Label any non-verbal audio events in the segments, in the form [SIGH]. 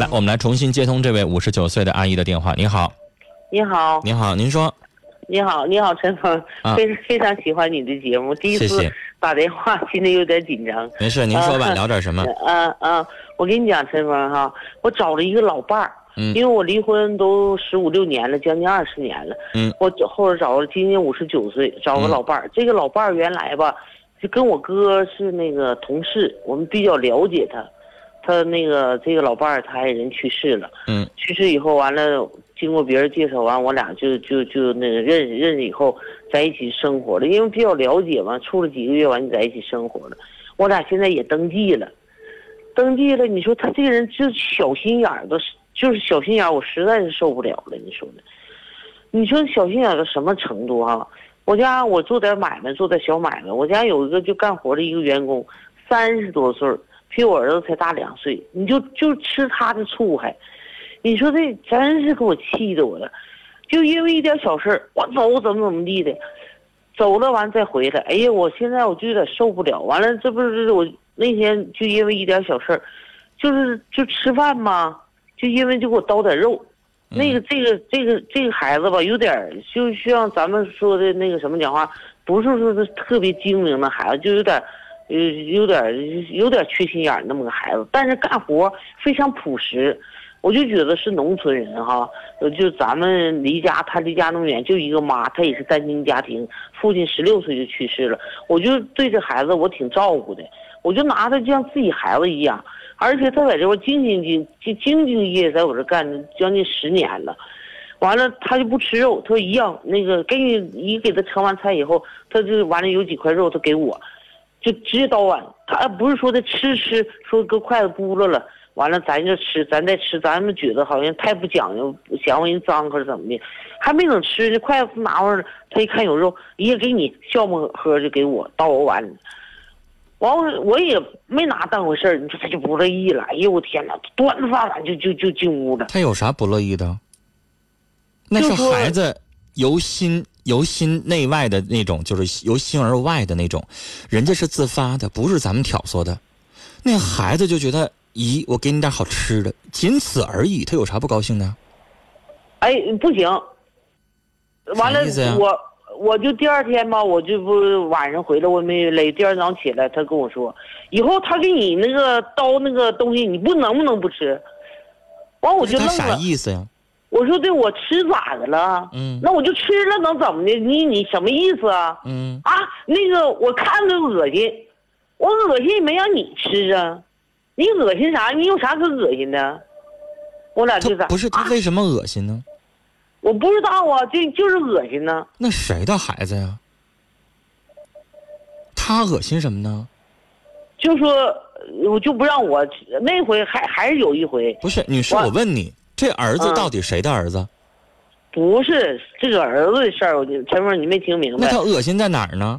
来，我们来重新接通这位五十九岁的阿姨的电话。你好，你好，你好，您说，你好，你好，陈峰，啊非非常喜欢你的节目，第一次打电话，心里有点紧张。没事，您说吧，啊聊点什么？嗯 [LAUGHS] 嗯，我跟你讲，陈峰哈，我找了一个老伴儿，嗯因为我离婚都十五六年了，将近二十年了。嗯，我后来找了，今年五十九岁，找个嗯老伴儿。这个老伴儿原来吧，就跟我哥是那个同事，我们比较了解他。他那个这个老伴儿，他爱人去世了。嗯去世以后，完了，经过别人介绍完，我俩就就就那个认识认识以后，在一起生活了。因为比较了解嘛，处了几个月完就在一起生活了。我俩现在也登记了，登记了。你说他这个人就小心眼儿的，就是小心眼儿，我实在是受不了了。你说呢？你说小心眼儿到什么程度啊、我家我做点买卖，做点小买卖。我家有一个就干活的一个员工，三十多岁儿，比我儿子才大两岁。你就就吃他的醋还，你说这真是给我气的我了。就因为一点小事儿，我走怎么怎么地的，走了完再回来。哎呀，我现在我就有点受不了。完了，这不是我那天就因为一点小事儿，就是就吃饭嘛，就因为就给我叨点肉。那个这个这个这个孩子吧，有点就像咱们说的那个什么讲话，不是说是特别精明的孩子，就有点儿，呃，有点有点缺心眼儿那么个孩子，但是干活非常朴实。我就觉得是农村人哈，就咱们离家，他离家那么远，就一个妈，他也是单亲家庭，父亲十六岁就去世了，我就对这孩子我挺照顾的，我就拿他就像自己孩子一样，而且他在这块兢兢兢兢兢业业，在我这干将近十年了。完了，他就不吃肉，他说一样，那个给你一给他盛完菜以后，他就完了有几块肉，他给我，就直接倒碗，他不是说的吃吃，说搁筷子咕噜了，完了咱就吃，咱再吃，咱们觉得好像太不讲究，嫌乎人脏或者怎么的，还没等吃呢，筷子拿回来了，他一看有肉，也给你笑么呵就给我倒我碗里。完我我也没拿当回事儿，你说他就不乐意了。哎呦我天哪，端着饭碗就就就进屋了。他有啥不乐意的？那是孩子由心由心内外的那种，就是由心而外的那种，人家是自发的，不是咱们挑唆的。那孩子就觉得，咦，我给你点好吃的，仅此而已，他有啥不高兴的？哎，不行，完了我我就第二天吧，我就不晚上回来我没勒，第二天早上起来他跟我说，以后他给你那个刀那个东西，你不能不能不吃？完我就他啥愣了，意思呀？我说的，我吃咋的了？嗯那我就吃了，能怎么的？你你什么意思啊？嗯，啊，那个我看着恶心，我恶心也没让你吃啊，你恶心啥？你有啥可恶心的？我俩就咋？不是他啊为什么恶心呢？我不知道啊，这就是恶心呢。那谁的孩子呀？他恶心什么呢？就说呃我就不让我那回还还是有一回，不是，女士，我我问你，这儿子嗯到底谁的儿子？不是这个儿子的事儿，陈峰你没听明白那他。恶心在哪儿呢？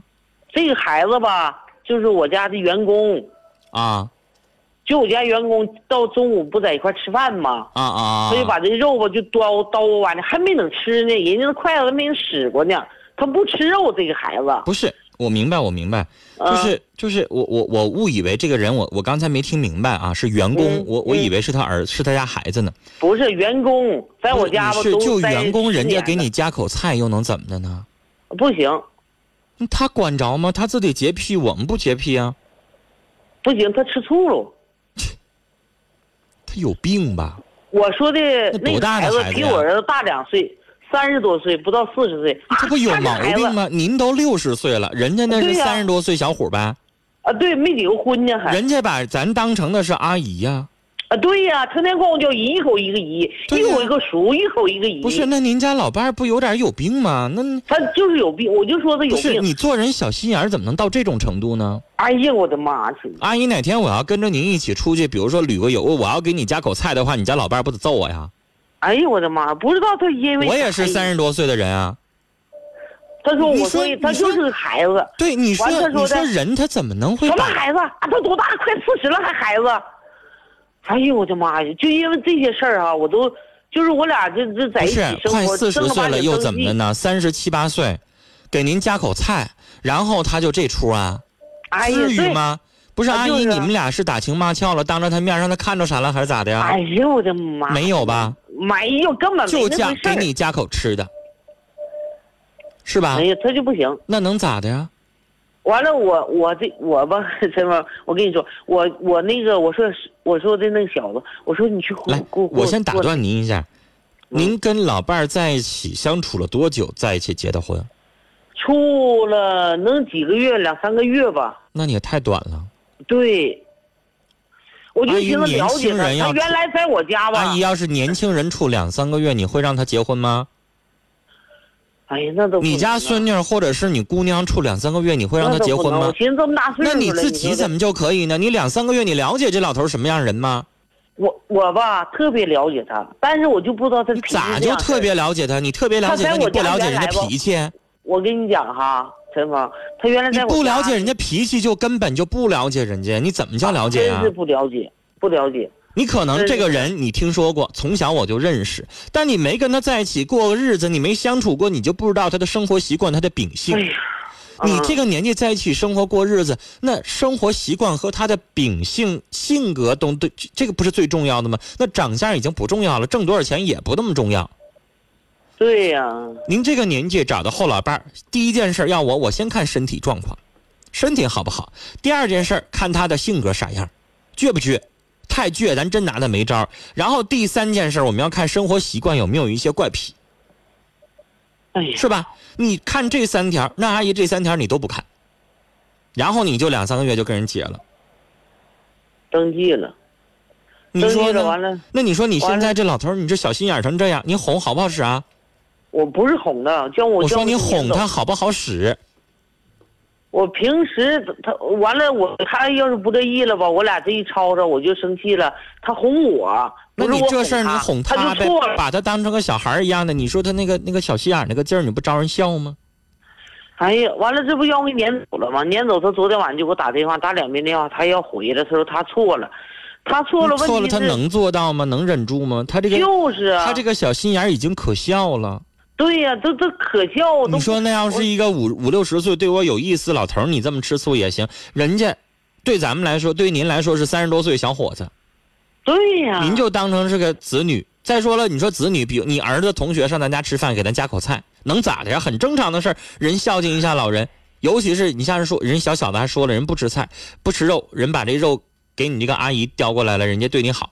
这个孩子吧，就是我家的员工，啊就我家员工到中午不在一块吃饭吗？啊啊！他就把这肉吧就叨叨我碗里，还没等吃呢，人家那筷子还没人使过呢，他不吃肉，这个孩子。不是，我明白，我明白，就嗯是就是我我我误以为这个人，我我刚才没听明白啊，是员工，嗯我我嗯以为是他儿是他家孩子呢。不是员工，在我家吧不是就员工，人家给你夹口菜又能怎么的呢？不行嗯他管着吗？他自己洁癖，我们不洁癖啊。不行，他吃醋了。他有病吧？我说的那多大的孩子比我儿子大两岁，三十多岁，不到四十岁。这不有啊毛病？吗？您都六十岁了，人家那是三十多岁小伙呗，啊，对，没离过婚呢，还人家把咱当成的是阿姨呀。啊，对呀，成天管我叫姨，一口一个姨，一口一个叔，一口一个姨。不是，，那您家老伴儿不有点有病吗？那他就是有病，我就说他有不是病。你做人小心眼儿怎么能到这种程度呢？哎呀，我的妈去！阿姨，哪天我要跟着您一起出去，比如说旅个游，我要给你夹口菜的话，你家老伴儿不得揍我呀？哎呦，我的妈！不知道他因为我也是啥三十多岁的人啊。他说我说他就是个孩子，对，你说说你说人他怎么能会什么孩子？啊，他多大？[LAUGHS] 快四十了还孩子？哎呦我的妈呀！就因为这些事儿啊，我都就是我俩这这在一起是生活，快四十岁了又？怎么的呢？三十七八岁，给您夹口菜，然后他就这出啊？哎，至于对，吗？不是阿姨，你们俩是打情骂俏了，当着他面让他看着啥了，还是咋的呀？哎呦我的妈！没有吧？没有，根本没就加给你加口吃的，是吧哎？呀，他就不行。那能咋的呀？完了，我我这我吧，[LAUGHS] 这么我跟你说，我我那个我说我说的那个小子，我说你去来给我，我先打。断您一下，嗯您跟老伴儿在一起相处了多久？在一起结的婚？处了能几个月，两三个月吧。那你也太短了。对，我就寻思了解。人要他原来在我家吧阿姨，，要是年轻人处两三个月，你会让他结婚吗？哎呀，那都你家孙女或者是你姑娘处两三个月，你会让她结婚吗？寻思这么大岁数了，那你自己怎么就可以呢？你两三个月，你了解这老头什么样人吗？我我吧特别了解他，但是我就不知道他咋就特别了解他？你特别了解他，你不了解人家脾气，我跟你讲哈，陈芳，他原来在我不了解人家脾气，就根本就不了解人家。你怎么叫了解啊真是？不了解，不了解。你可能这个人你听说过，从小我就认识，但你没跟他在一起过个日子，你没相处过，你就不知道他的生活习惯、他的秉性哎。呀，你这个个年纪在一起生活过日子，那生活习惯和他的秉性、性格都对，这个不是最重要的吗？那长相已经不重要了，挣多少钱也不那么重要。对呀、您这个年纪找到后老伴儿，第一件事要我，我先看身体状况，身体好不好。第二件事看他的性格啥样，倔不倔，太倔咱真拿他没招。然后第三件事我们要看生活习惯有没有一些怪癖，哎，是吧？你看这三条，那阿姨这三条你都不看，然后你就两三个月就跟人结了，登记了，你说呢？了完了，那你说你现在这老头，你这小心眼成这样，你哄好不好使啊？我不是哄他，叫我我说你哄他好不好使？我平时他完了，我他要是不乐意了吧，我俩这一吵吵，我就生气了。他哄我，那你这事儿你哄他错了。把他当成个小孩一样的，你说他那个那个小心眼那个劲儿，你不招人笑吗？哎呀，完了，这不要我给撵走了吗？撵走他昨天晚上就给我打电话，打两遍电话，他要回来，他说他错了，他错了，错了，问题是他能做到吗？能忍住吗？他这个就是啊，他这个小心眼已经可笑了。对呀、这这可笑。你说那要是一个五五六十岁对我有意思老头，你这么吃醋也行。人家对咱们来说，对您来说是三十多岁小伙子，对呀、您就当成是个子女。再说了，你说子女，比如你儿子同学上咱家吃饭，给咱夹口菜，能咋的呀？很正常的事儿。人孝敬一下老人，尤其是你像是说人小小的还说了，人不吃菜，不吃肉，人把这肉给你这个阿姨叼过来了，人家对你好。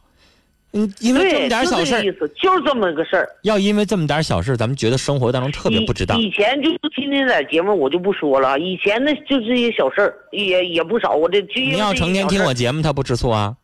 嗯，因为这，么点小事意思，就是这么个事儿。要因为这么点小事儿，咱们觉得生活当中特别不值当以。以前就是今天在节目我就不说了，以前那就这些小事儿也也不少。我这就因为您要成天听我节目，他不吃醋啊？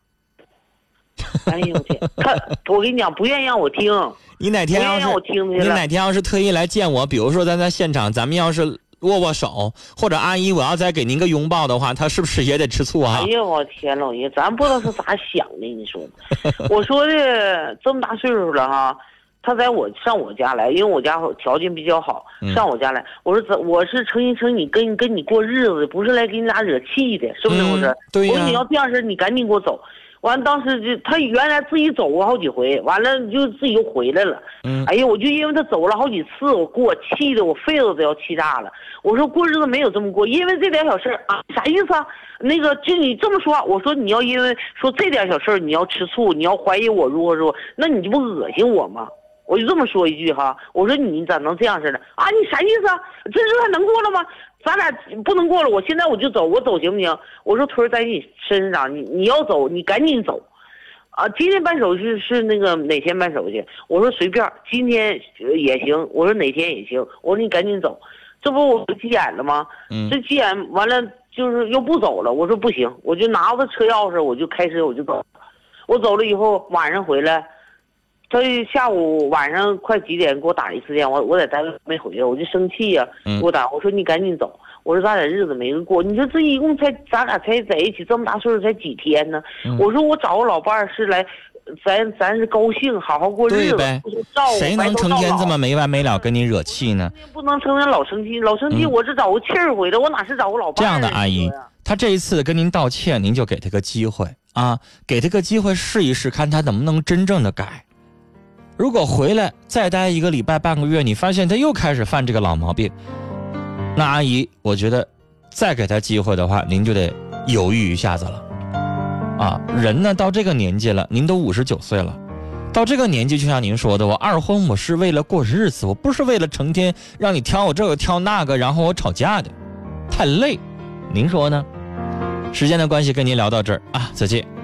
[LAUGHS] 哎呦我天，他我跟你讲，不愿意让我听，你哪天要是。你哪天要是特意来见我，比如说咱在现场，咱们要是握握手，或者阿姨我要再给您个拥抱的话，他是不是也得吃醋啊哎？呀，我天老爷，咱不知道是咋想的，你说。[LAUGHS] 我说的这么大岁数了哈，他在我上我家来，因为我家条件比较好，嗯上我家来。我说怎我是诚心诚意跟跟你过日子的，不是来给你俩惹气的，是不是我说你要这样式儿，你赶紧给我走。完，当时就他原来自己走过好几回，完了就自己又回来了。嗯哎呀，我就因为他走了好几次，我给我气的我肺子都要气炸了。我说过日子没有这么过，因为这点小事儿啊，啥意思啊？那个就你这么说，我说你要因为说这点小事儿你要吃醋，你要怀疑我如何如何，那你这不恶心我吗？我就这么说一句哈，我说你咋能这样似的啊？你啥意思啊？这日子还能过了吗？咱俩不能过了，我现在我就走，我走行不行？我说腿儿在你身上，你你要走，你赶紧走。啊，今天办手续是那个哪天办手续？我说随便，今天呃也行。我说哪天也行。我说你赶紧走，这不我急眼了吗？嗯这急眼完了就是又不走了。我说不行，我就拿着车钥匙，我就开车我就走。我走了以后晚上回来，他下午晚上快几点给我打一次电话，我在单位没回来，我就生气呀、嗯给我打，我说你赶紧走。我说咱俩日子没个过，你说这一共才咱俩才在一起这么大岁数才几天呢？嗯我说我找个老伴儿是来，咱咱是高兴，好好过日子对呗，谁能成天这么没完没了跟你惹气呢？不能成天老生气，老生气嗯我是找个气儿回来，我哪是找个老伴儿这样的阿姨他这一次跟您道歉，您就给他个机会啊，给他个机会试一试，看他能不能真正的改。如果回来再待一个礼拜半个月，你发现他又开始犯这个老毛病，那阿姨，我觉得再给他机会的话，您就得犹豫一下子了。啊，人呢到这个年纪了，您都五十九岁了，到这个年纪就像您说的，我二婚我是为了过日子，我不是为了成天让你挑我这个挑那个，然后我吵架的，太累。您说呢？时间的关系，跟您聊到这儿啊，再见。